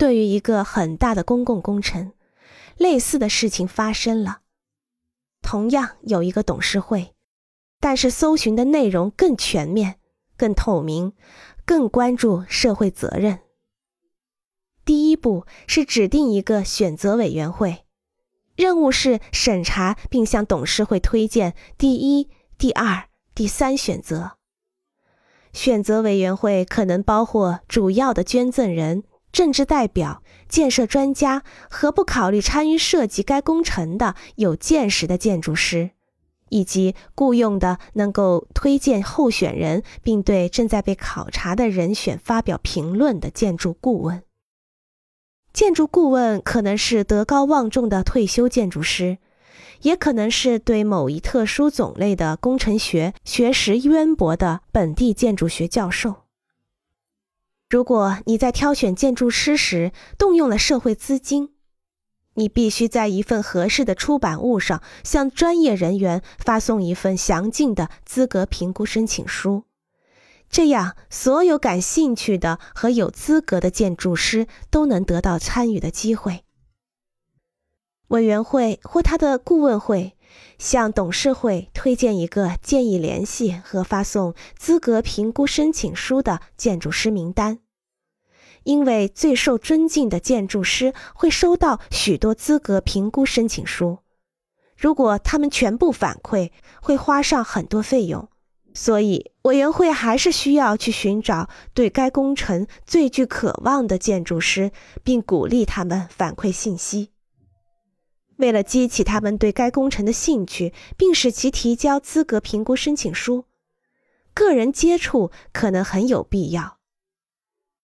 对于一个很大的公共工程，类似的事情发生了，同样有一个董事会，但是搜寻的内容更全面、更透明、更关注社会责任。第一步是指定一个选择委员会，任务是审查并向董事会推荐第一、第二、第三选择。选择委员会可能包括主要的捐赠人、政治代表、建设专家和不考虑参与设计该工程的有见识的建筑师，以及雇佣的能够推荐候选人并对正在被考察的人选发表评论的建筑顾问。建筑顾问可能是德高望重的退休建筑师。也可能是对某一特殊种类的工程学学识渊博的本地建筑学教授。如果你在挑选建筑师时动用了社会资金，你必须在一份合适的出版物上向专业人员发送一份详尽的资格评估申请书，这样所有感兴趣的和有资格的建筑师都能得到参与的机会。委员会或他的顾问会向董事会推荐一个建议联系和发送资格评估申请书的建筑师名单，因为最受尊敬的建筑师会收到许多资格评估申请书，如果他们全部反馈，会花上很多费用，所以委员会还是需要去寻找对该工程最具渴望的建筑师，并鼓励他们反馈信息。为了激起他们对该工程的兴趣，并使其提交资格评估申请书，个人接触可能很有必要。